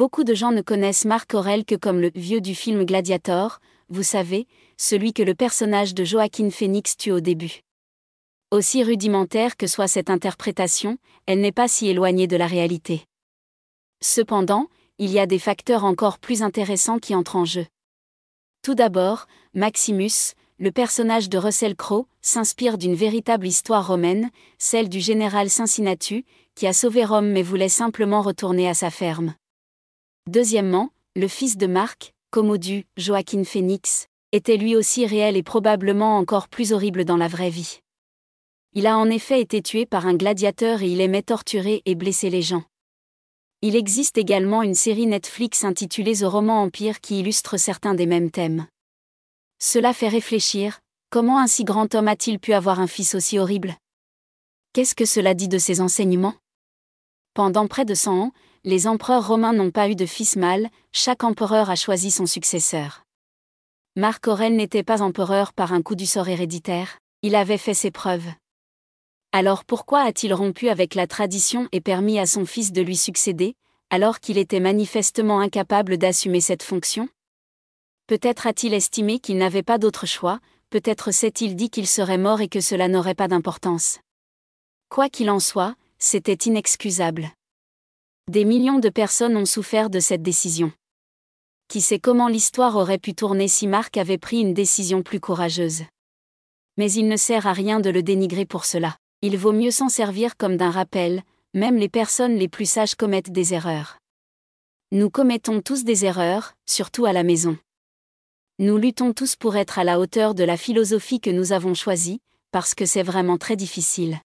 Beaucoup de gens ne connaissent Marc Aurel que comme le vieux du film Gladiator, vous savez, celui que le personnage de Joaquin Phoenix tue au début. Aussi rudimentaire que soit cette interprétation, elle n'est pas si éloignée de la réalité. Cependant, il y a des facteurs encore plus intéressants qui entrent en jeu. Tout d'abord, Maximus, le personnage de Russell Crowe, s'inspire d'une véritable histoire romaine, celle du général Cincinnatus, qui a sauvé Rome mais voulait simplement retourner à sa ferme. Deuxièmement, le fils de Marc, Commodus, Joaquin Phoenix, était lui aussi réel et probablement encore plus horrible dans la vraie vie. Il a en effet été tué par un gladiateur et il aimait torturer et blesser les gens. Il existe également une série Netflix intitulée The Roman Empire qui illustre certains des mêmes thèmes. Cela fait réfléchir, comment un si grand homme a-t-il pu avoir un fils aussi horrible? Qu'est-ce que cela dit de ses enseignements? Pendant près de 100 ans, les empereurs romains n'ont pas eu de fils mâle, chaque empereur a choisi son successeur. Marc Aurèle n'était pas empereur par un coup du sort héréditaire, il avait fait ses preuves. Alors pourquoi a-t-il rompu avec la tradition et permis à son fils de lui succéder, alors qu'il était manifestement incapable d'assumer cette fonction? Peut-être a-t-il estimé qu'il n'avait pas d'autre choix, peut-être s'est-il dit qu'il serait mort et que cela n'aurait pas d'importance. Quoi qu'il en soit, c'était inexcusable. Des millions de personnes ont souffert de cette décision. Qui sait comment l'histoire aurait pu tourner si Marc avait pris une décision plus courageuse. Mais il ne sert à rien de le dénigrer pour cela. Il vaut mieux s'en servir comme d'un rappel, même les personnes les plus sages commettent des erreurs. Nous commettons tous des erreurs, surtout à la maison. Nous luttons tous pour être à la hauteur de la philosophie que nous avons choisie, parce que c'est vraiment très difficile.